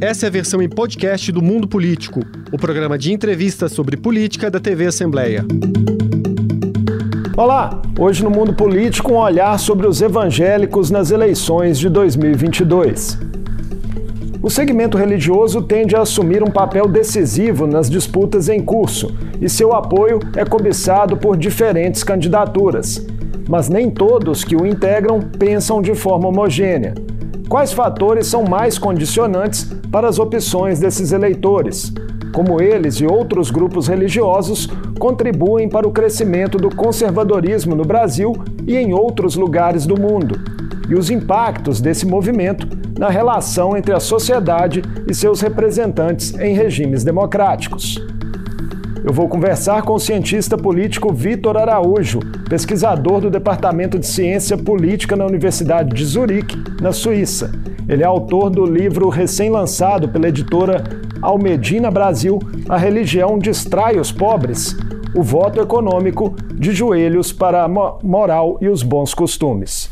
Essa é a versão em podcast do Mundo Político, o programa de entrevistas sobre política da TV Assembleia. Olá! Hoje no Mundo Político, um olhar sobre os evangélicos nas eleições de 2022. O segmento religioso tende a assumir um papel decisivo nas disputas em curso e seu apoio é cobiçado por diferentes candidaturas. Mas nem todos que o integram pensam de forma homogênea. Quais fatores são mais condicionantes para as opções desses eleitores? Como eles e outros grupos religiosos contribuem para o crescimento do conservadorismo no Brasil e em outros lugares do mundo? E os impactos desse movimento na relação entre a sociedade e seus representantes em regimes democráticos. Eu vou conversar com o cientista político Vitor Araújo, pesquisador do Departamento de Ciência Política na Universidade de Zurique, na Suíça. Ele é autor do livro recém-lançado pela editora Almedina Brasil, A Religião Distrai os Pobres, o voto econômico de joelhos para a moral e os bons costumes.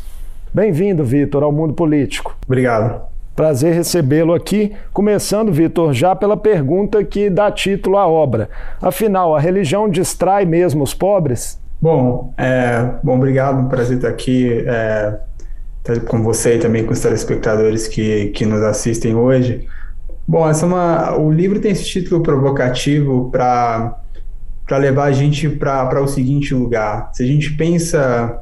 Bem-vindo, Vitor, ao mundo político. Obrigado. Prazer recebê-lo aqui. Começando, Vitor, já pela pergunta que dá título à obra. Afinal, a religião distrai mesmo os pobres? Bom, é, bom obrigado. Prazer estar aqui é, com você e também com os telespectadores que, que nos assistem hoje. Bom, essa é uma, o livro tem esse título provocativo para levar a gente para o seguinte lugar. Se a gente pensa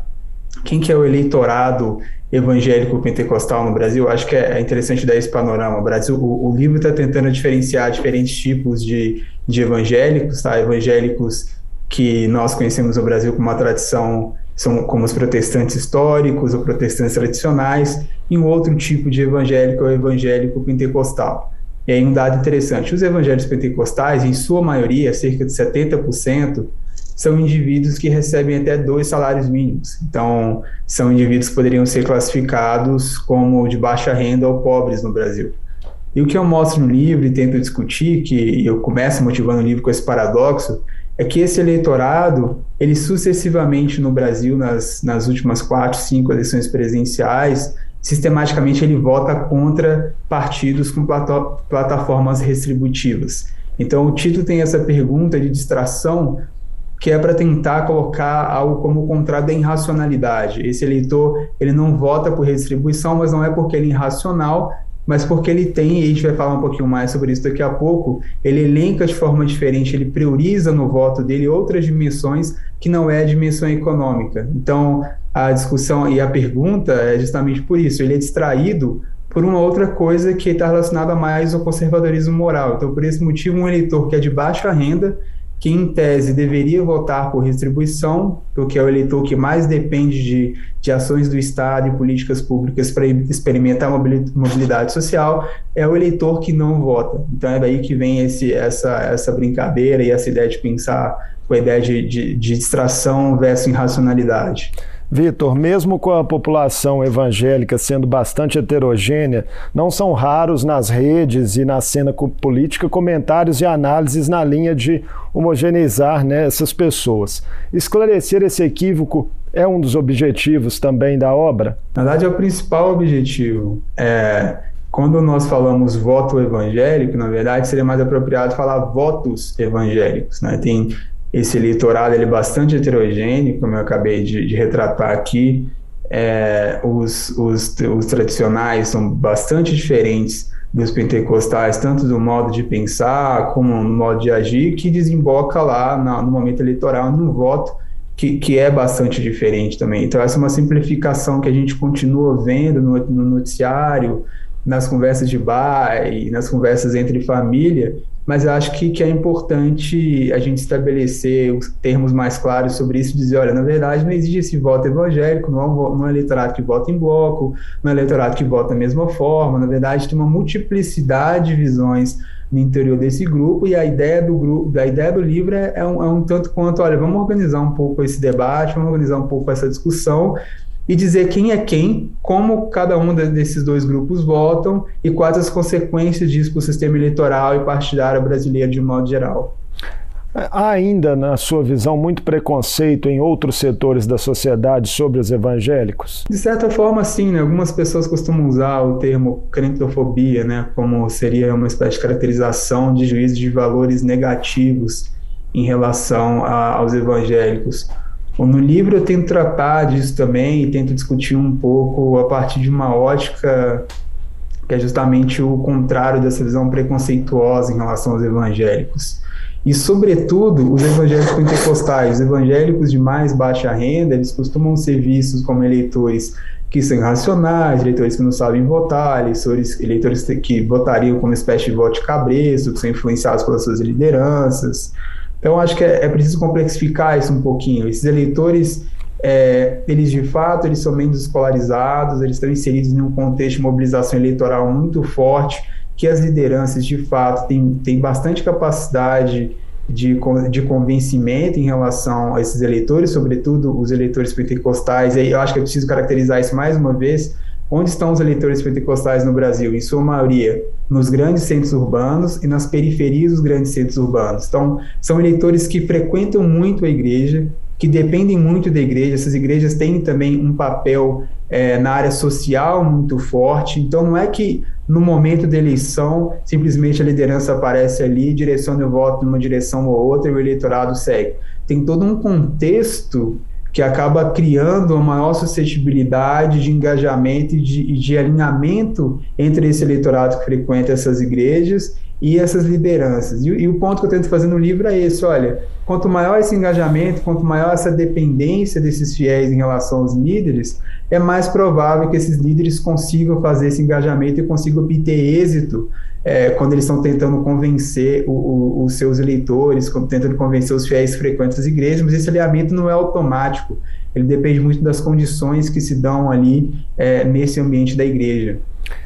quem que é o eleitorado evangélico pentecostal no Brasil, acho que é interessante dar esse panorama. O Brasil, o, o livro está tentando diferenciar diferentes tipos de, de evangélicos, tá? Evangélicos que nós conhecemos no Brasil com uma tradição são como os protestantes históricos ou protestantes tradicionais, e um outro tipo de evangélico é o evangélico pentecostal. E aí um dado interessante, os evangélicos pentecostais, em sua maioria, cerca de 70%, são indivíduos que recebem até dois salários mínimos. Então, são indivíduos que poderiam ser classificados como de baixa renda ou pobres no Brasil. E o que eu mostro no livro e tento discutir, que eu começo motivando o livro com esse paradoxo, é que esse eleitorado, ele sucessivamente no Brasil, nas, nas últimas quatro, cinco eleições presidenciais, sistematicamente ele vota contra partidos com plataformas restributivas. Então, o título tem essa pergunta de distração que é para tentar colocar algo como contrário da irracionalidade. Esse eleitor, ele não vota por redistribuição, mas não é porque ele é irracional, mas porque ele tem, e a gente vai falar um pouquinho mais sobre isso daqui a pouco, ele elenca de forma diferente, ele prioriza no voto dele outras dimensões que não é a dimensão econômica. Então, a discussão e a pergunta é justamente por isso, ele é distraído por uma outra coisa que está relacionada mais ao conservadorismo moral. Então, por esse motivo, um eleitor que é de baixa renda, que em tese deveria votar por distribuição, porque é o eleitor que mais depende de, de ações do Estado e políticas públicas para experimentar mobilidade social, é o eleitor que não vota. Então é daí que vem esse, essa, essa brincadeira e essa ideia de pensar com a ideia de, de, de distração versus irracionalidade. Vitor, mesmo com a população evangélica sendo bastante heterogênea, não são raros nas redes e na cena política comentários e análises na linha de homogeneizar né, essas pessoas. Esclarecer esse equívoco é um dos objetivos também da obra? Na verdade, é o principal objetivo. É, quando nós falamos voto evangélico, na verdade, seria mais apropriado falar votos evangélicos. Né? Tem esse eleitorado ele é bastante heterogêneo, como eu acabei de, de retratar aqui. É, os, os, os tradicionais são bastante diferentes dos pentecostais, tanto do modo de pensar como no modo de agir, que desemboca lá na, no momento eleitoral no voto, que, que é bastante diferente também. Então, essa é uma simplificação que a gente continua vendo no, no noticiário, nas conversas de bar e nas conversas entre família, mas eu acho que, que é importante a gente estabelecer os termos mais claros sobre isso, dizer, olha, na verdade não existe esse voto evangélico, não é um, não é um eleitorado que vota em bloco, não é um eleitorado que vota da mesma forma, na verdade tem uma multiplicidade de visões no interior desse grupo e a ideia do grupo, da ideia do livro é, é, um, é um tanto quanto, olha, vamos organizar um pouco esse debate, vamos organizar um pouco essa discussão e dizer quem é quem, como cada um desses dois grupos votam e quais as consequências disso para o sistema eleitoral e partidário brasileiro de modo geral. Há ainda, na sua visão, muito preconceito em outros setores da sociedade sobre os evangélicos? De certa forma, sim. Né? Algumas pessoas costumam usar o termo crentofobia, né? como seria uma espécie de caracterização de juízo de valores negativos em relação a, aos evangélicos. No livro eu tento tratar disso também e tento discutir um pouco a partir de uma ótica que é justamente o contrário dessa visão preconceituosa em relação aos evangélicos. E, sobretudo, os evangélicos pentecostais, os evangélicos de mais baixa renda, eles costumam ser vistos como eleitores que são irracionais, eleitores que não sabem votar, eleitores, eleitores que votariam como espécie de voto de cabresto, que são influenciados pelas suas lideranças. Então, acho que é, é preciso complexificar isso um pouquinho. Esses eleitores, é, eles de fato, eles são menos escolarizados, eles estão inseridos em um contexto de mobilização eleitoral muito forte, que as lideranças, de fato, têm, têm bastante capacidade de, de convencimento em relação a esses eleitores, sobretudo os eleitores pentecostais. E eu acho que é preciso caracterizar isso mais uma vez. Onde estão os eleitores pentecostais no Brasil? Em sua maioria, nos grandes centros urbanos e nas periferias dos grandes centros urbanos. Então, são eleitores que frequentam muito a igreja, que dependem muito da igreja. Essas igrejas têm também um papel é, na área social muito forte. Então, não é que no momento da eleição simplesmente a liderança aparece ali, direciona o voto numa direção ou outra e o eleitorado segue. Tem todo um contexto que acaba criando uma maior suscetibilidade de engajamento e de, de alinhamento entre esse eleitorado que frequenta essas igrejas e essas lideranças. E, e, o ponto que eu tento fazer no livro é esse: olha, quanto maior esse engajamento, quanto maior essa dependência desses fiéis em relação aos líderes, é mais provável que esses líderes consigam fazer esse engajamento e consigam obter êxito é, quando eles estão tentando convencer os seus eleitores, tentando convencer os fiéis frequentes das igrejas, mas esse alinhamento não é automático, ele depende muito das condições que se dão ali é, nesse ambiente da igreja.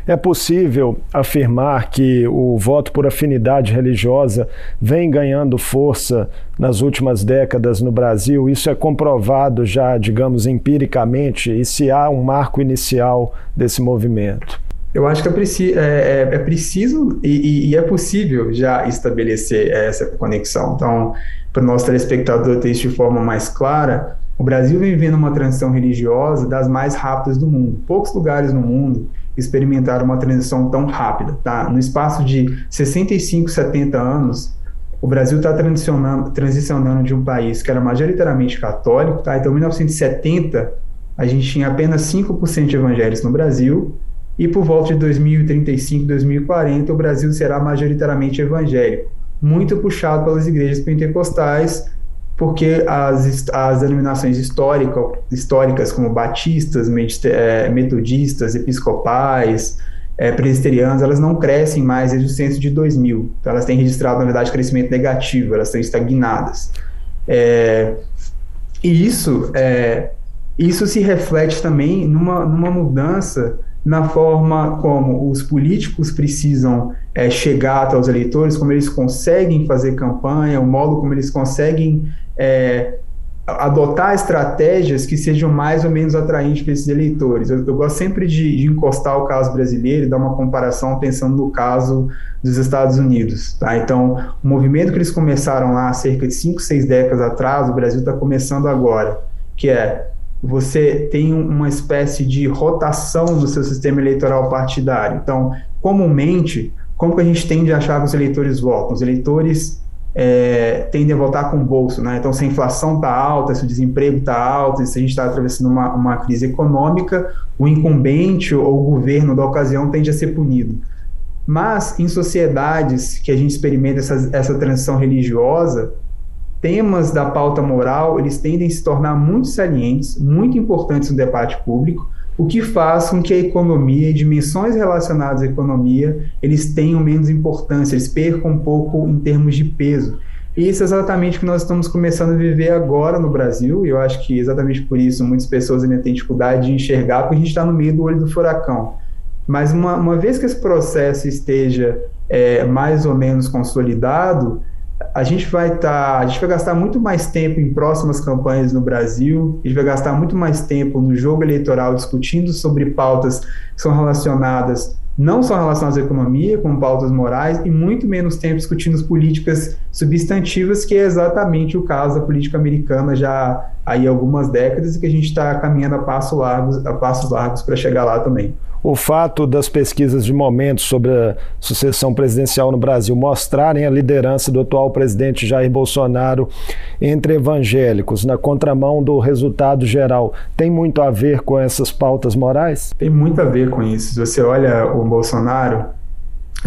É possível afirmar que o voto por afinidade religiosa vem ganhando força nas últimas décadas no Brasil? Isso é comprovado já, digamos, empiricamente? E se há um marco inicial desse movimento? Eu acho que é, preci é, é, é preciso e, e, é possível já estabelecer essa conexão. Então, para o nosso telespectador ter isso de forma mais clara, o Brasil vem vivendo uma transição religiosa das mais rápidas do mundo. Poucos lugares no mundo experimentaram uma transição tão rápida. Tá? No espaço de 65, 70 anos, o Brasil está transicionando, transicionando de um país que era majoritariamente católico. Tá? Então, em 1970, a gente tinha apenas 5% de evangélicos no Brasil e por volta de 2035, 2040, o Brasil será majoritariamente evangélico, muito puxado pelas igrejas pentecostais, porque as, as denominações histórica, históricas, como batistas, é, metodistas, episcopais, é, presbiterianas, elas não crescem mais desde o censo de 2000. Então, elas têm registrado, na verdade, crescimento negativo, elas estão estagnadas. É, e isso, é, isso se reflete também numa, numa mudança na forma como os políticos precisam é, chegar até os eleitores, como eles conseguem fazer campanha, o modo como eles conseguem é, adotar estratégias que sejam mais ou menos atraentes para esses eleitores. Eu, eu gosto sempre de, de, encostar o caso brasileiro e dar uma comparação pensando no caso dos Estados Unidos. Tá? Então, o movimento que eles começaram lá cerca de 5, 6 décadas atrás, o Brasil está começando agora, que é você tem uma espécie de rotação do seu sistema eleitoral partidário. Então, comumente, como que a gente tende a achar que os eleitores votam? Os eleitores é, tendem a votar com o bolso, né? Então, se a inflação está alta, se o desemprego está alto, se a gente está atravessando uma, uma crise econômica, o incumbente ou o governo da ocasião tende a ser punido. Mas, em sociedades que a gente experimenta essa, essa transição religiosa, temas da pauta moral, eles tendem a se tornar muito salientes, muito importantes no debate público, o que faz com que a economia e dimensões relacionadas à economia, eles tenham menos importância, eles percam um pouco em termos de peso. E isso é exatamente o que nós estamos começando a viver agora no Brasil, e eu acho que exatamente por isso muitas pessoas ainda têm dificuldade de enxergar, porque a gente está no meio do olho do furacão. Mas uma, uma vez que esse processo esteja é, mais ou menos consolidado, a gente vai estar, tá, a gente vai gastar muito mais tempo em próximas campanhas no Brasil, a gente vai gastar muito mais tempo no jogo eleitoral discutindo sobre pautas que são relacionadas não só relacionadas à economia, como pautas morais, e muito menos tempo discutindo as políticas substantivas, que é exatamente o caso da política americana já aí algumas décadas e que a gente está caminhando a, passo largos, a passos largos para chegar lá também o fato das pesquisas de momento sobre a sucessão presidencial no Brasil mostrarem a liderança do atual presidente Jair Bolsonaro entre evangélicos, na contramão do resultado geral, tem muito a ver com essas pautas morais? Tem muito a ver com isso. Se você olha o Bolsonaro,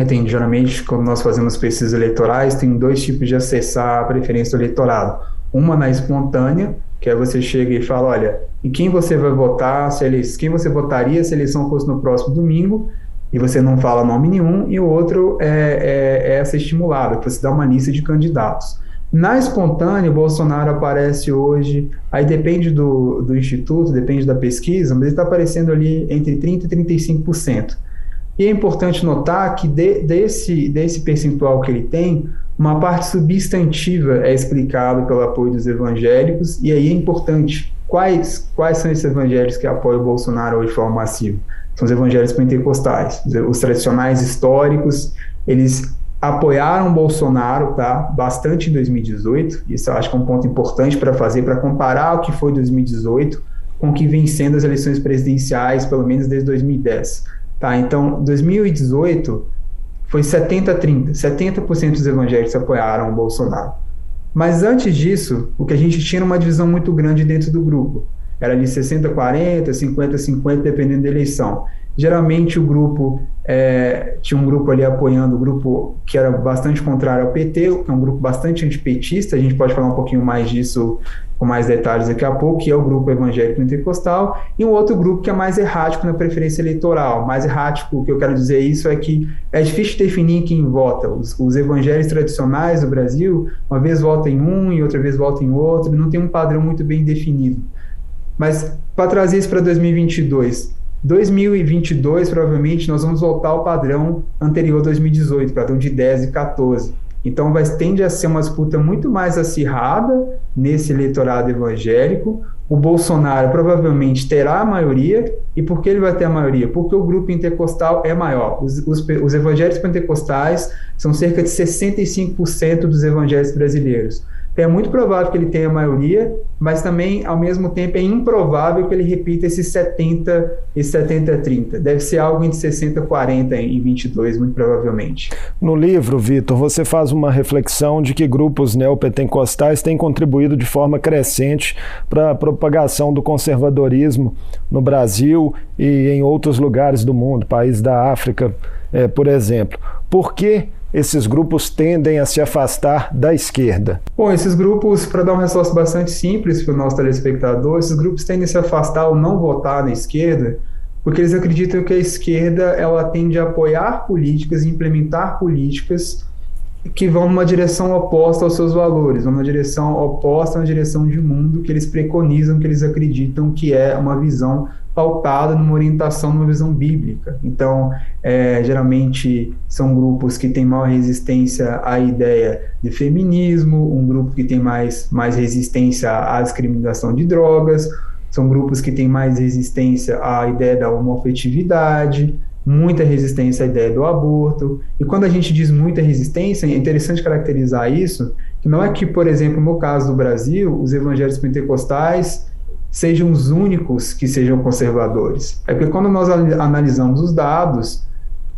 tem, geralmente, quando nós fazemos pesquisas eleitorais, tem dois tipos de acessar a preferência do eleitorado. Uma na espontânea, que é você chega e fala, olha, em quem você vai votar, se eles, quem você votaria se a eleição fosse no próximo domingo, e você não fala nome nenhum, e o outro é, é, é essa estimulada, que você dá uma lista de candidatos. Na espontânea, o Bolsonaro aparece hoje, aí depende do, do instituto, depende da pesquisa, mas ele está aparecendo ali entre 30% e 35%. E é importante notar que de, desse, desse percentual que ele tem, uma parte substantiva é explicada pelo apoio dos evangélicos, e aí é importante quais, quais são esses evangélicos que apoiam o Bolsonaro hoje de forma massiva? São os evangélicos pentecostais, os tradicionais históricos, eles apoiaram Bolsonaro tá, bastante em 2018, isso eu acho que é um ponto importante para fazer, para comparar o que foi 2018 com o que vem sendo as eleições presidenciais, pelo menos desde 2010. Tá, então, 2018 foi 70-30. 70% dos evangélicos apoiaram o Bolsonaro. Mas antes disso, o que a gente tinha era uma divisão muito grande dentro do grupo. Era ali 60-40, 50-50, dependendo da eleição. Geralmente o grupo é, tinha um grupo ali apoiando o grupo que era bastante contrário ao PT, que é um grupo bastante antipetista, a gente pode falar um pouquinho mais disso com mais detalhes daqui a pouco, que é o grupo evangélico pentecostal, e um outro grupo que é mais errático na preferência eleitoral. Mais errático, o que eu quero dizer isso é que é difícil definir quem vota. Os, os evangélicos tradicionais do Brasil, uma vez votam em um e outra vez votam em outro, não tem um padrão muito bem definido. Mas para trazer isso para 2022, 2022 provavelmente nós vamos voltar ao padrão anterior a 2018, padrão de 10 e 14. Então, vai, tende a ser uma disputa muito mais acirrada nesse eleitorado evangélico. O Bolsonaro provavelmente terá a maioria. E por que ele vai ter a maioria? Porque o grupo pentecostal é maior. Os, os, os evangélicos pentecostais são cerca de 65% dos evangélicos brasileiros. Então, é muito provável que ele tenha a maioria, mas também, ao mesmo tempo, é improvável que ele repita esses 70 e 70 30. Deve ser algo entre 60 e 40 em 22, muito provavelmente. No livro, Vitor, você faz uma reflexão de que grupos neopentecostais têm contribuído de forma crescente para a propagação do conservadorismo no Brasil e em outros lugares do mundo, países da África, é, por exemplo. Por que esses grupos tendem a se afastar da esquerda? Bom, esses grupos, para dar uma resposta bastante simples para o nosso telespectador, esses grupos tendem a se afastar ou não votar na esquerda porque eles acreditam que a esquerda ela tende a apoiar políticas e implementar políticas que vão numa direção oposta aos seus valores, numa direção oposta à direção de mundo que eles preconizam, que eles acreditam que é uma visão pautada numa orientação, numa visão bíblica. Então, é, geralmente são grupos que têm maior resistência à ideia de feminismo, um grupo que tem mais, mais resistência à discriminação de drogas, são grupos que têm mais resistência à ideia da homofetividade, muita resistência à ideia do aborto. E quando a gente diz muita resistência, é interessante caracterizar isso, que não é que, por exemplo, no caso do Brasil, os evangélicos pentecostais sejam os únicos que sejam conservadores. É porque quando nós analisamos os dados,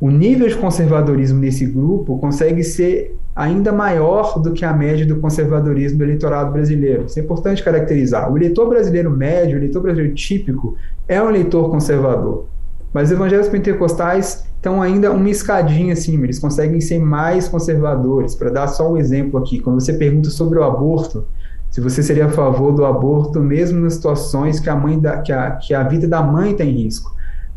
o nível de conservadorismo nesse grupo consegue ser ainda maior do que a média do conservadorismo do eleitorado brasileiro. Isso é importante caracterizar. O eleitor brasileiro médio, o eleitor brasileiro típico, é um eleitor conservador. Mas os evangélicos pentecostais estão ainda uma escadinha acima, eles conseguem ser mais conservadores. Para dar só um exemplo aqui, quando você pergunta sobre o aborto, se você seria a favor do aborto, mesmo nas situações que a, mãe da, que a, que a vida da mãe está em risco.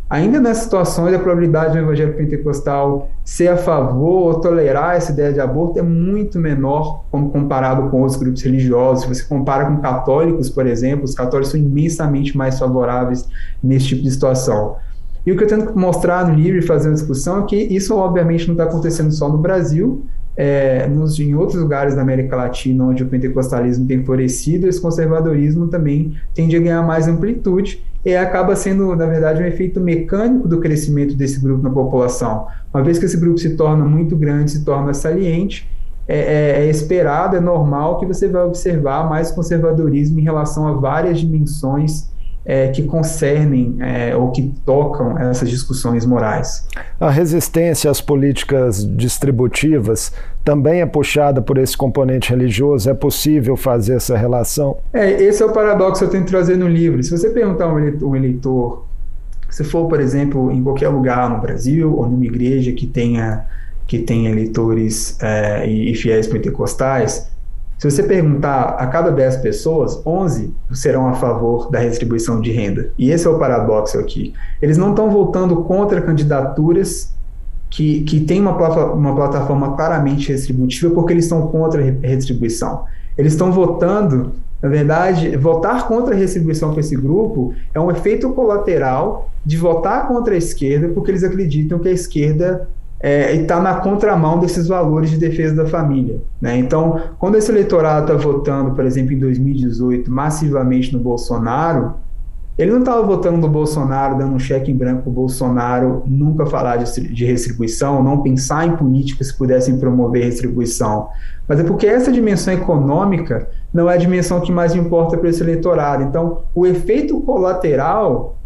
Ainda nessas situações, a probabilidade do evangelho pentecostal ser a favor ou tolerar essa ideia de aborto é muito menor como comparado com outros grupos religiosos. Se você compara com católicos, por exemplo, os católicos são imensamente mais favoráveis nesse tipo de situação. E o que eu tento mostrar no livro e fazer uma discussão é que isso, obviamente, não está acontecendo só no Brasil, é, nos, em outros lugares da América Latina, onde o pentecostalismo tem florescido, esse conservadorismo também tende a ganhar mais amplitude. e acaba sendo, na verdade, um efeito mecânico do crescimento desse grupo na população. Uma vez que esse grupo se torna muito grande, se torna saliente, é, é, é, esperado, é normal que você vai observar mais conservadorismo em relação a várias dimensões é, que concernem é, ou que tocam essas discussões morais. A resistência às políticas distributivas também é puxada por esse componente religioso? É possível fazer essa relação? É, esse é o paradoxo que eu tento trazer no livro. Se você perguntar a um eleitor, se for, por exemplo, em qualquer lugar no Brasil ou numa igreja que tenha que tenha eleitores é, e, e fiéis pentecostais, se você perguntar a cada 10 pessoas, 11 serão a favor da redistribuição de renda. E esse é o paradoxo aqui. Eles não estão votando contra candidaturas que, que têm uma, uma plataforma claramente redistributiva porque eles estão contra a redistribuição. Eles estão votando, na verdade, votar contra a redistribuição com esse grupo é um efeito colateral de votar contra a esquerda porque eles acreditam que a esquerda é, e está na contramão desses valores de defesa da família. Né? Então, quando esse eleitorado está votando, por exemplo, em 2018, massivamente no Bolsonaro, ele não estava votando no Bolsonaro, dando um cheque em branco para o Bolsonaro nunca falar de, de restribuição, não pensar em políticas que pudessem promover restribuição. Mas é porque essa dimensão econômica não é a dimensão que mais importa para esse eleitorado. Então, o efeito colateral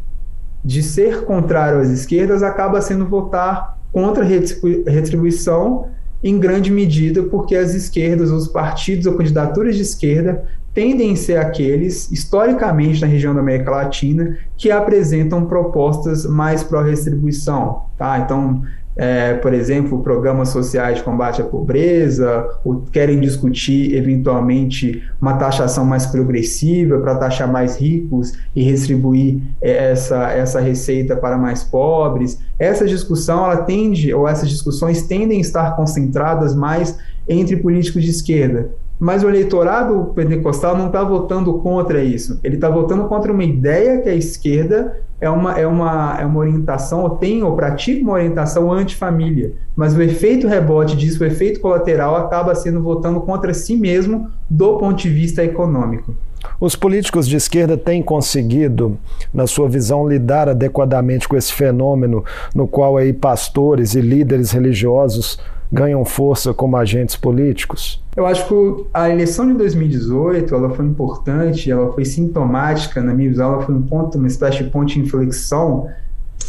de ser contrário às esquerdas acaba sendo votar contra a retribuição, em grande medida porque as esquerdas, os partidos ou candidaturas de esquerda tendem a ser aqueles, historicamente na região da América Latina, que apresentam propostas mais pró-restribuição. Tá? Então, é, por exemplo, programas sociais de combate à pobreza, ou querem discutir eventualmente uma taxação mais progressiva para taxar mais ricos e distribuir é, essa, essa receita para mais pobres. Essa discussão ela tende, ou essas discussões tendem a estar concentradas mais entre políticos de esquerda. Mas o eleitorado pentecostal não está votando contra isso. Ele está votando contra uma ideia que a esquerda é uma, é uma, é uma orientação, ou tem ou pratica uma orientação anti-família. Mas o efeito rebote disso, o efeito colateral, acaba sendo votando contra si mesmo do ponto de vista econômico. Os políticos de esquerda têm conseguido, na sua visão, lidar adequadamente com esse fenômeno no qual aí pastores e líderes religiosos ganham força como agentes políticos? Eu acho que a eleição de 2018 ela foi importante, ela foi sintomática, na minha visão, ela foi um ponto, uma espécie de ponto de inflexão,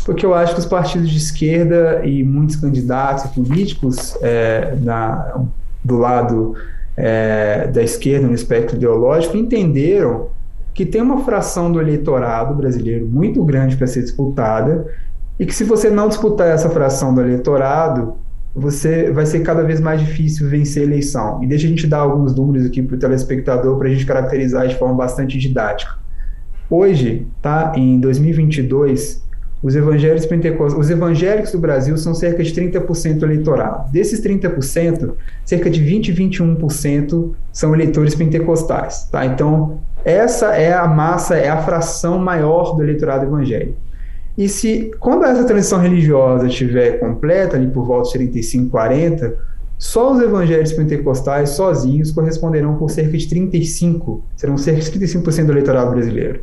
porque eu acho que os partidos de esquerda e muitos candidatos políticos é, na, do lado é, da esquerda no espectro ideológico entenderam que tem uma fração do eleitorado brasileiro muito grande para ser disputada e que se você não disputar essa fração do eleitorado, você vai ser cada vez mais difícil vencer a eleição. E deixa a gente dar alguns números aqui para o telespectador para a gente caracterizar de forma bastante didática. Hoje, tá, em 2022, os evangélicos pentecostais, os evangélicos do Brasil são cerca de 30% do eleitorado. Desses 30%, cerca de 20 e 21% são eleitores pentecostais, tá? Então, essa é a massa, é a fração maior do eleitorado evangélico. E se, quando essa transição religiosa estiver completa, ali por volta de 35, 40, só os evangélicos pentecostais sozinhos corresponderão por cerca de 35, serão cerca de 35% do eleitorado brasileiro.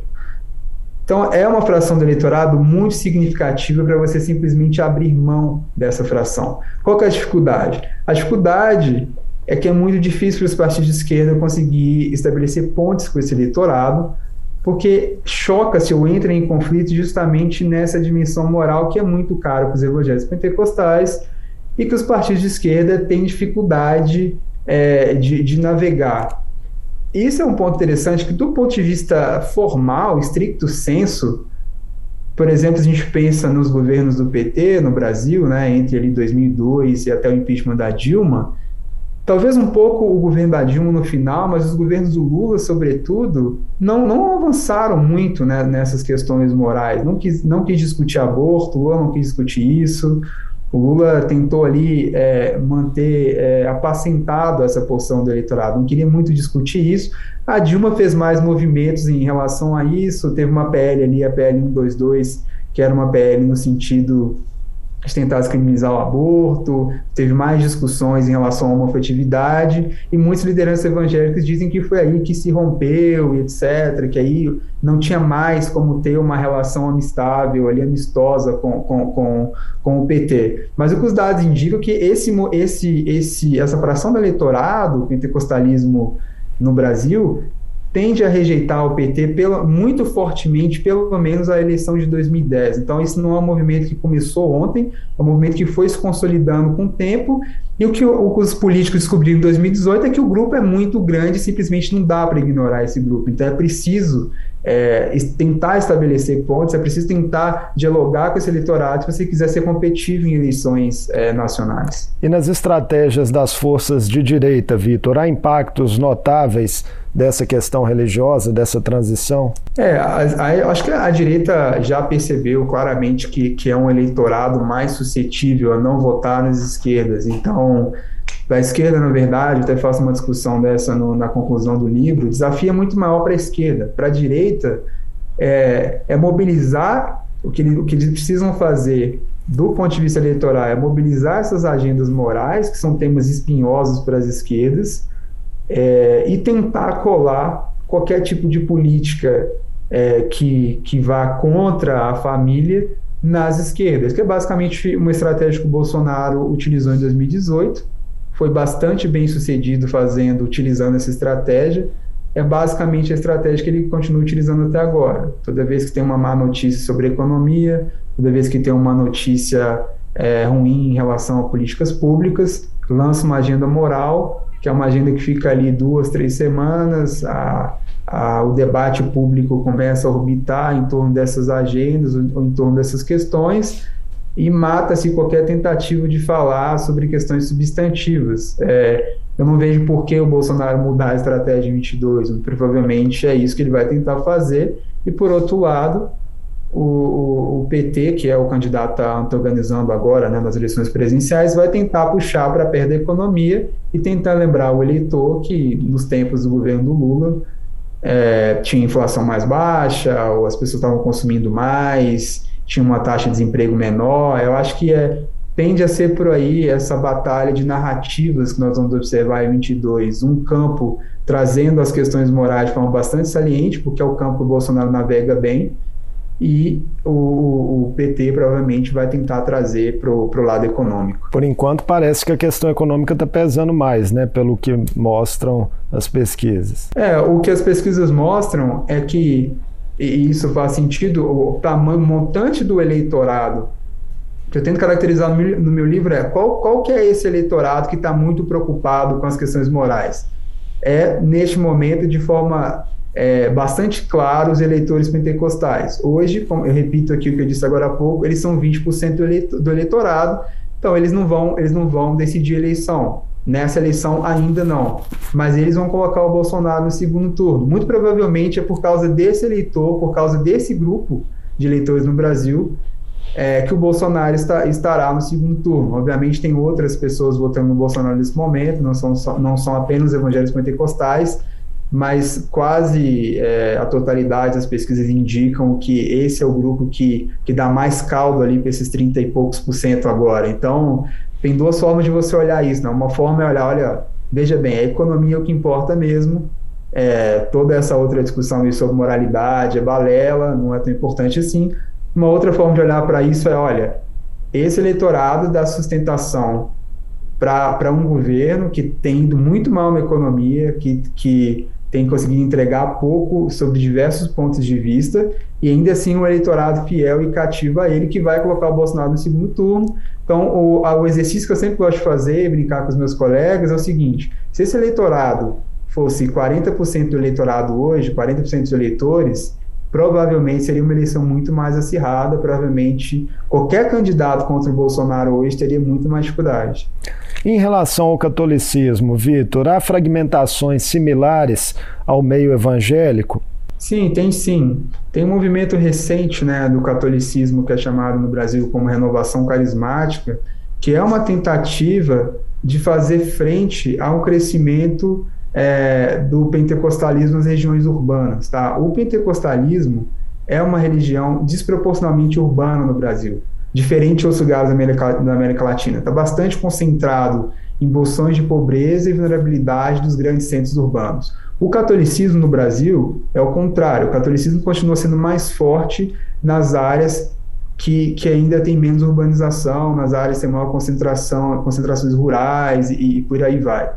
Então, é uma fração do eleitorado muito significativa para você simplesmente abrir mão dessa fração. Qual é a dificuldade? A dificuldade é que é muito difícil para os partidos de esquerda conseguir estabelecer pontes com esse eleitorado, porque choca-se ou entra em conflito justamente nessa dimensão moral que é muito cara para os evangélicos pentecostais e que os partidos de esquerda têm dificuldade é, de, de navegar. Isso é um ponto interessante que, do ponto de vista formal, estricto senso, por exemplo, a gente pensa nos governos do PT no Brasil, né, entre ali 2002 e até o impeachment da Dilma, Talvez um pouco o governo da Dilma no final, mas os governos do Lula, sobretudo, não, não avançaram muito né, nessas questões morais. Não quis, não quis discutir aborto, o Lula não quis discutir isso. O Lula tentou ali é, manter é, apacentado essa porção do eleitorado, não queria muito discutir isso. A Dilma fez mais movimentos em relação a isso, teve uma PL ali, a PL 122, que era uma PL no sentido de tentar criminalizar o aborto, teve mais discussões em relação à homofetividade, e muitas lideranças evangélicas dizem que foi aí que se rompeu, etc., que aí não tinha mais como ter uma relação amistável, ali, amistosa com, com, com, com o PT. Mas o que os dados indicam é que esse, esse, esse, essa fração do eleitorado, o pentecostalismo no Brasil, tende a rejeitar o PT pela, muito fortemente, pelo menos a eleição de 2010. Então, isso não é um movimento que começou ontem, é um movimento que foi se consolidando com o tempo. E o que os políticos descobriram em 2018 é que o grupo é muito grande simplesmente não dá para ignorar esse grupo. Então, é preciso é, tentar estabelecer pontos, é preciso tentar dialogar com esse eleitorado se você quiser ser competitivo em eleições é, nacionais. E nas estratégias das forças de direita, Vitor, há impactos notáveis dessa questão religiosa, dessa transição? É, a, a, acho que a direita já percebeu claramente que, que é um eleitorado mais suscetível a não votar nas esquerdas. Então, da esquerda, na verdade, até faço uma discussão dessa no, na conclusão do livro, o desafio é muito maior para a esquerda. Para a direita, é, é mobilizar o que, o que eles precisam fazer do ponto de vista eleitoral, é mobilizar essas agendas morais, que são temas espinhosos para as esquerdas, é, e tentar colar qualquer tipo de política é, que, que vá contra a família nas esquerdas, que é basicamente uma estratégia que o Bolsonaro utilizou em 2018 foi bastante bem sucedido fazendo, utilizando essa estratégia. É basicamente a estratégia que ele continua utilizando até agora. Toda vez que tem uma má notícia sobre economia, toda vez que tem uma notícia é, ruim em relação a políticas públicas, lança uma agenda moral, que é uma agenda que fica ali duas, três semanas, a, a, o debate público começa a orbitar em torno dessas agendas, ou em torno dessas questões, e mata-se qualquer tentativa de falar sobre questões substantivas. É, eu não vejo por que o Bolsonaro mudar a estratégia em 22, provavelmente é isso que ele vai tentar fazer, e por outro lado, o, o, o PT, que é o candidato que está organizando agora né, nas eleições presidenciais, vai tentar puxar para perto da economia e tentar lembrar o eleitor que nos tempos do governo do Lula é, tinha inflação mais baixa, ou as pessoas estavam consumindo mais, tinha uma taxa de desemprego menor. Eu acho que é, tende a ser por aí essa batalha de narrativas que nós vamos observar em 22. Um campo trazendo as questões morais de forma bastante saliente, porque é o campo que o Bolsonaro navega bem, e o, o, PT provavelmente vai tentar trazer para o lado econômico. Por enquanto, parece que a questão econômica está pesando mais, né, pelo que mostram as pesquisas. É, o que as pesquisas mostram é que e isso faz sentido, o tamanho montante do eleitorado que eu tento caracterizar no meu, livro é qual, qual que é esse eleitorado que está muito preocupado com as questões morais? É, neste momento, de forma é, bastante clara, os eleitores pentecostais. Hoje, como eu repito aqui o que eu disse agora há pouco, eles são 20% do, eleitor, do eleitorado, então eles não vão, eles não vão decidir eleição. Nessa eleição ainda não. Mas eles vão colocar o Bolsonaro no segundo turno. Muito provavelmente é por causa desse eleitor, por causa desse grupo de eleitores no Brasil, é, que o Bolsonaro está, estará no segundo turno. Obviamente tem outras pessoas votando no Bolsonaro nesse momento, não são, não são apenas evangélicos pentecostais, mas quase é, a totalidade das pesquisas indicam que esse é o grupo que, que dá mais caldo ali para esses 30 e poucos por cento agora. Então, tem duas formas de você olhar isso. Né? Uma forma é olhar, olha, veja bem, a economia é o que importa mesmo. É, toda essa outra discussão sobre moralidade é balela, não é tão importante assim. Uma outra forma de olhar para isso é, olha, esse eleitorado dá sustentação para um governo que tem ido muito mal na economia, que, que tem conseguido entregar pouco sobre diversos pontos de vista, e ainda assim um eleitorado fiel e cativo a ele que vai colocar o Bolsonaro no segundo turno, então, o, o exercício que eu sempre gosto de fazer, brincar com os meus colegas, é o seguinte: se esse eleitorado fosse 40% do eleitorado hoje, 40% dos eleitores, provavelmente seria uma eleição muito mais acirrada, provavelmente qualquer candidato contra o Bolsonaro hoje teria muito mais dificuldade. Em relação ao catolicismo, Vitor, há fragmentações similares ao meio evangélico? Sim, tem sim. Tem um movimento recente né, do catolicismo que é chamado no Brasil como renovação carismática, que é uma tentativa de fazer frente ao crescimento é, do pentecostalismo nas regiões urbanas. Tá? O pentecostalismo é uma religião desproporcionalmente urbana no Brasil. Diferente de outros lugares da América, da América Latina. Está bastante concentrado em bolsões de pobreza e vulnerabilidade dos grandes centros urbanos. O catolicismo no Brasil é o contrário. O catolicismo continua sendo mais forte nas áreas que, que ainda tem menos urbanização, nas áreas que tem maior concentração, concentrações rurais e, e por aí vai.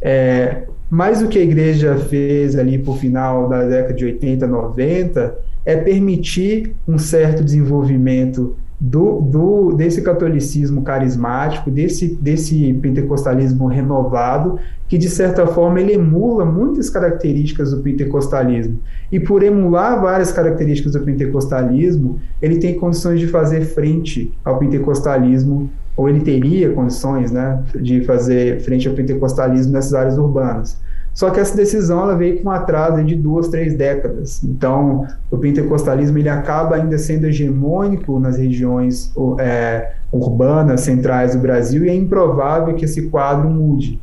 É, mais o que a igreja fez ali por final da década de 80, 90, é permitir um certo desenvolvimento do, do, desse catolicismo carismático, desse, desse pentecostalismo renovado, que de certa forma ele emula muitas características do pentecostalismo. E por emular várias características do pentecostalismo, ele tem condições de fazer frente ao pentecostalismo, ou ele teria condições né, de fazer frente ao pentecostalismo nessas áreas urbanas. Só que essa decisão ela veio com um atraso de duas, três décadas. Então, o pentecostalismo ele acaba ainda sendo hegemônico nas regiões é, urbanas, centrais do Brasil, e é improvável que esse quadro mude.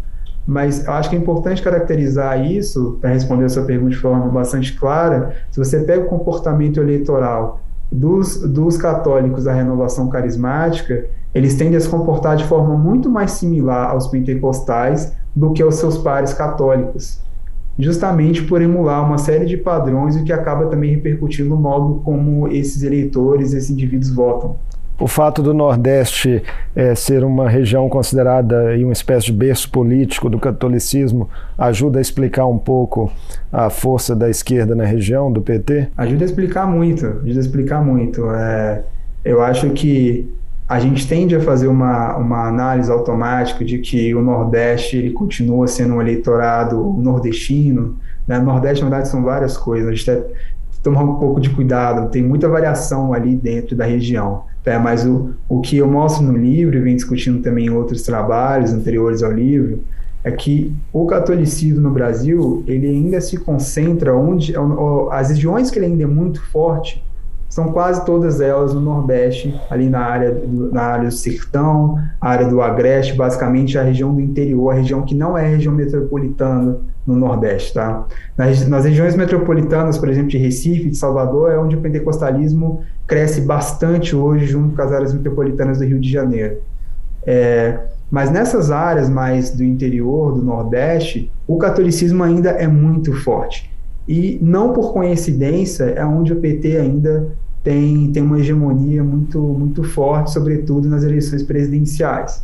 Mas eu acho que é importante caracterizar isso, para responder a sua pergunta de forma bastante clara. Se você pega o comportamento eleitoral dos, dos católicos da renovação carismática, eles tendem a se comportar de forma muito mais similar aos pentecostais do que aos seus pares católicos, justamente por emular uma série de padrões, o que acaba também repercutindo no modo como esses eleitores, esses indivíduos votam. O fato do Nordeste é, ser uma região considerada uma espécie de berço político do catolicismo ajuda a explicar um pouco a força da esquerda na região, do PT? Ajuda a explicar muito, ajuda a explicar muito. É, eu acho que a gente tende a fazer uma, uma análise automática de que o Nordeste ele continua sendo um eleitorado nordestino. Né? O Nordeste, na verdade, são várias coisas. A gente tem que tomar um pouco de cuidado, tem muita variação ali dentro da região. Né? Mas o, o que eu mostro no livro, e venho discutindo também em outros trabalhos anteriores ao livro, é que o catolicismo no Brasil ele ainda se concentra onde as regiões que ele ainda é muito forte são quase todas elas no Nordeste, ali na área do, na área do Sertão, área do Agreste, basicamente a região do interior, a região que não é região metropolitana no Nordeste, tá? Nas, nas regiões metropolitanas, por exemplo, de Recife, de Salvador, é onde o pentecostalismo cresce bastante hoje, junto com as áreas metropolitanas do Rio de Janeiro. É, mas nessas áreas mais do interior, do Nordeste, o catolicismo ainda é muito forte. E não por coincidência é onde o PT ainda tem, tem uma hegemonia muito, muito forte, sobretudo nas eleições presidenciais.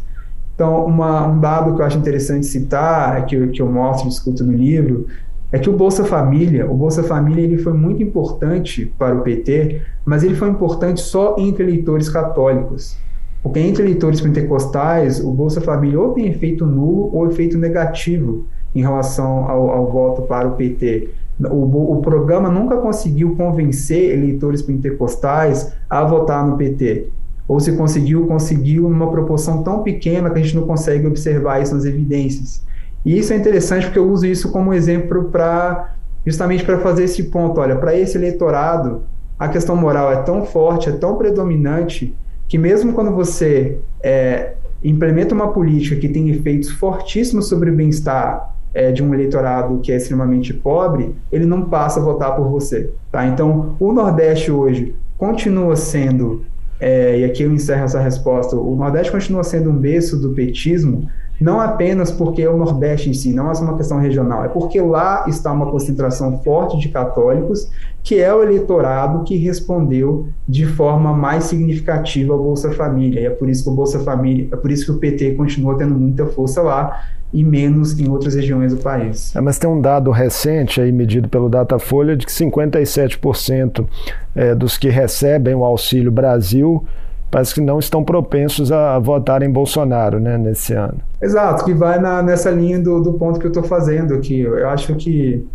Então, uma, um dado que eu acho interessante citar, é que, eu, que eu mostro e discuto no livro, é que o Bolsa Família, o Bolsa Família ele foi muito importante para o PT, mas ele foi importante só entre eleitores católicos. Porque entre eleitores pentecostais, o Bolsa Família ou tem efeito nulo ou efeito negativo em relação ao, ao voto para o PT. O, o, programa nunca conseguiu convencer eleitores pentecostais a votar no PT. Ou se conseguiu, conseguiu numa proporção tão pequena que a gente não consegue observar isso nas evidências. E isso é interessante porque eu uso isso como exemplo para justamente para fazer esse ponto. Olha, para esse eleitorado, a questão moral é tão forte, é tão predominante, que mesmo quando você é, implementa uma política que tem efeitos fortíssimos sobre o bem-estar é, de um eleitorado que é extremamente pobre, ele não passa a votar por você. Tá? Então, o Nordeste hoje continua sendo, é, e aqui eu encerro essa resposta, o Nordeste continua sendo um berço do petismo, não apenas porque é o Nordeste em si, não é só uma questão regional, é porque lá está uma concentração forte de católicos, que é o eleitorado que respondeu de forma mais significativa ao Bolsa Família. E é por isso que o Bolsa Família, é por isso que o PT continua tendo muita força lá e menos em outras regiões do país. É, mas tem um dado recente aí medido pelo Datafolha de que 57% é, dos que recebem o Auxílio Brasil parece que não estão propensos a, votar em Bolsonaro né, nesse ano. Exato, que vai na, nessa linha do, do ponto que eu estou fazendo aqui. Eu acho que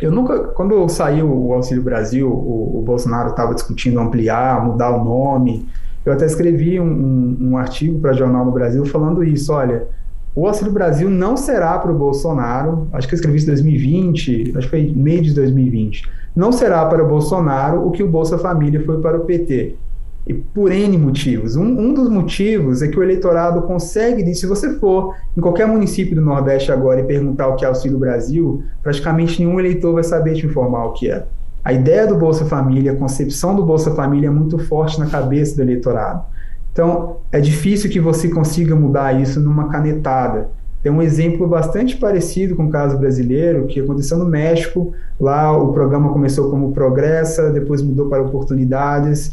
eu nunca, quando saiu o Auxílio Brasil, o, o Bolsonaro estava discutindo ampliar, mudar o nome. Eu até escrevi um, um, um artigo para Jornal no Brasil falando isso. Olha, o Auxílio Brasil não será para o Bolsonaro, acho que eu escrevi isso em 2020, acho que foi meio de 2020, não será para o Bolsonaro o que o Bolsa Família foi para o PT. E por N motivos. Um, um dos motivos é que o eleitorado consegue, se você for em qualquer município do Nordeste agora e perguntar o que é Auxílio Brasil, praticamente nenhum eleitor vai saber te informar o que é. a ideia do Bolsa Família, a concepção do Bolsa Família é muito forte na cabeça do eleitorado. Então, é difícil que você consiga mudar isso numa canetada. Tem um exemplo bastante parecido com o caso brasileiro, que aconteceu no México. Lá o programa começou como Progressa, depois mudou para Oportunidades.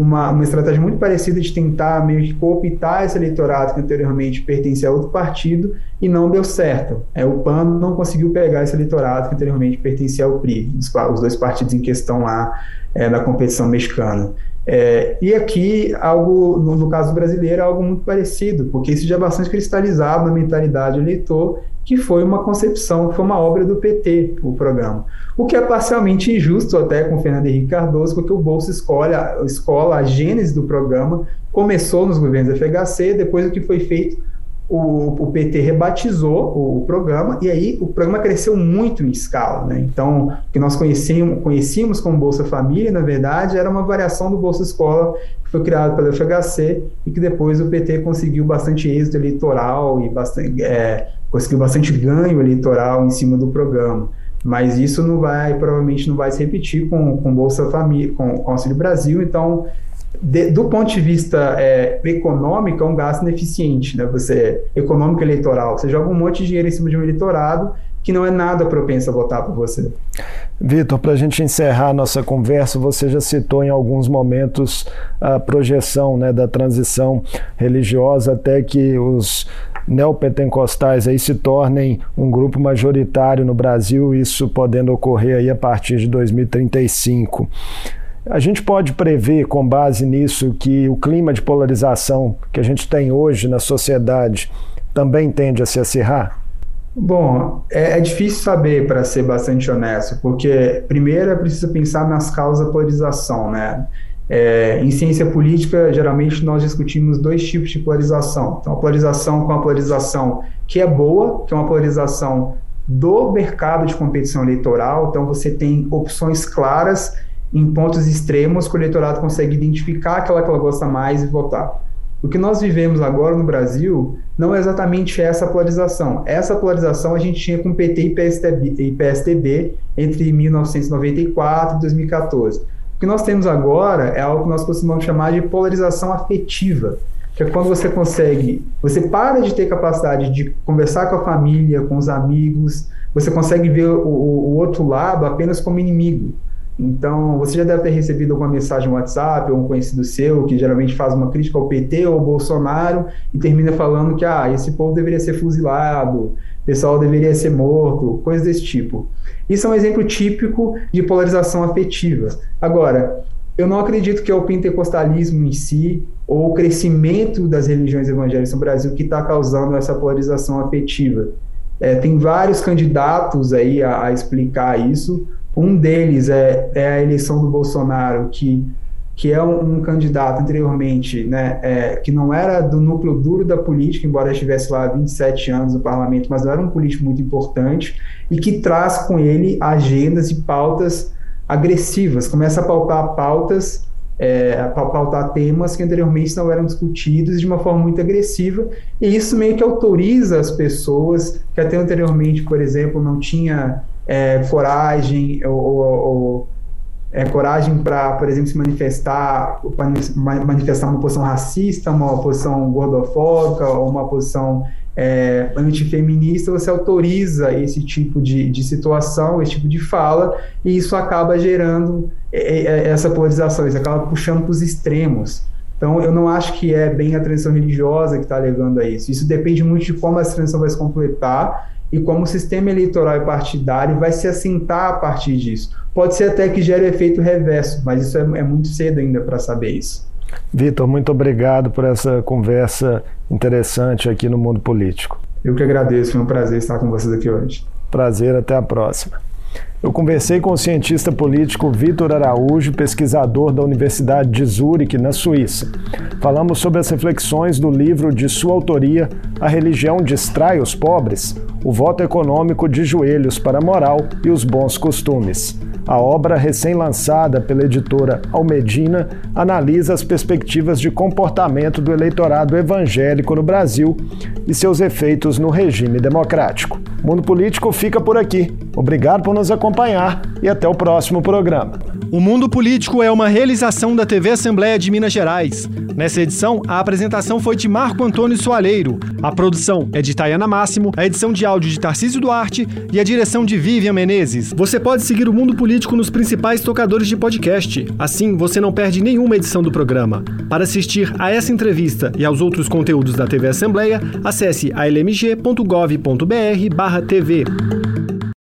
Uma, uma estratégia muito parecida de tentar meio que cooptar esse eleitorado que anteriormente pertencia a outro partido e não deu certo. É, o PAN não conseguiu pegar esse eleitorado que anteriormente pertencia ao PRI, os, os dois partidos em questão lá é, na competição mexicana. É, e aqui, algo no, no, caso brasileiro, é algo muito parecido, porque isso já é bastante cristalizado na mentalidade do eleitor, que foi uma concepção, foi uma obra do PT, o programa. O que é parcialmente injusto até com Fernando Henrique Cardoso, porque o Bolsa Escola, Escola a gênese do programa, começou nos governos FHC, depois do que foi feito o, o, PT rebatizou o, o, programa e aí o programa cresceu muito em escala. Né? Então, o que nós conhecíamos, conhecíamos como Bolsa Família, na verdade, era uma variação do Bolsa Escola que foi criado pelo FHC e que depois o PT conseguiu bastante êxito eleitoral e bastante, é, conseguiu bastante ganho eleitoral em cima do programa. Mas isso não vai, provavelmente não vai se repetir com, com Bolsa Família, com, com Auxílio Brasil, então de, do ponto de vista é, econômico, é um gasto ineficiente, né? Você, econômico eleitoral. Você joga um monte de dinheiro em cima de um eleitorado que não é nada propenso a votar por você. Vitor, para a gente encerrar a nossa conversa, você já citou em alguns momentos a projeção né, da transição religiosa até que os neopentecostais aí se tornem um grupo majoritário no Brasil, isso podendo ocorrer aí a partir de 2035. A gente pode prever, com base nisso, que o clima de polarização que a gente tem hoje na sociedade também tende a se acirrar? Bom, é, é difícil saber, para ser bastante honesto, porque primeiro é preciso pensar nas causas da polarização, né? É, em ciência política, geralmente nós discutimos dois tipos de polarização. Então, a polarização com a polarização que é boa, que é uma polarização do mercado de competição eleitoral. Então, você tem opções claras em pontos extremos que o eleitorado consegue identificar aquela que ela gosta mais e votar. O que nós vivemos agora no Brasil não é exatamente essa polarização. Essa polarização a gente tinha com PT e PSDB, e PSDB entre 1994 e 2014. O que nós temos agora é algo que nós costumamos chamar de polarização afetiva, que é quando você consegue, você para de ter capacidade de conversar com a família, com os amigos, você consegue ver o, o outro lado apenas como inimigo. Então, você já deve ter recebido alguma mensagem no WhatsApp ou um conhecido seu que geralmente faz uma crítica ao PT ou ao Bolsonaro e termina falando que ah, esse povo deveria ser fuzilado, o pessoal deveria ser morto, coisas desse tipo. Isso é um exemplo típico de polarização afetiva. Agora, eu não acredito que é o pentecostalismo em si ou o crescimento das religiões evangélicas no Brasil que está causando essa polarização afetiva. É, tem vários candidatos aí a, a explicar isso. Um deles é, é a eleição do Bolsonaro, que, que é um, um candidato anteriormente, né, é, que não era do núcleo duro da política, embora estivesse lá há 27 anos no parlamento, mas era um político muito importante, e que traz com ele agendas e pautas agressivas, começa a pautar pautas é, pautar temas que anteriormente não eram discutidos de uma forma muito agressiva, e isso meio que autoriza as pessoas que até anteriormente, por exemplo, não tinha é, coragem ou, ou, ou é, coragem para, por exemplo, se manifestar, manifestar uma posição racista, uma posição gordofóbica, ou uma posição é, antifeminista, você autoriza esse tipo de, de situação, esse tipo de fala, e isso acaba gerando é, é, essa polarização, isso acaba puxando para os extremos. Então, eu não acho que é bem a transição religiosa que está levando a isso. Isso depende muito de como essa transição vai se completar e como o sistema eleitoral e partidário vai se assentar a partir disso. Pode ser até que gere efeito reverso, mas isso é, é muito cedo ainda para saber isso. Vitor, muito obrigado por essa conversa interessante aqui no mundo político. Eu que agradeço, foi um prazer estar com vocês aqui hoje. Prazer, até a próxima. Eu conversei com o cientista político Vitor Araújo, pesquisador da Universidade de Zurique, na Suíça. Falamos sobre as reflexões do livro de sua autoria, A Religião Distrai os Pobres, o voto econômico de joelhos para a moral e os bons costumes. A obra, recém-lançada pela editora Almedina, analisa as perspectivas de comportamento do eleitorado evangélico no Brasil e seus efeitos no regime democrático. O Mundo Político fica por aqui. Obrigado por nos acompanhar e até o próximo programa. O Mundo Político é uma realização da TV Assembleia de Minas Gerais. Nessa edição, a apresentação foi de Marco Antônio Soaleiro. A produção é de Tayana Máximo, a edição de áudio de Tarcísio Duarte e a direção de Vivian Menezes. Você pode seguir o Mundo Político nos principais tocadores de podcast. Assim, você não perde nenhuma edição do programa. Para assistir a essa entrevista e aos outros conteúdos da TV Assembleia, acesse almg.gov.br/tv.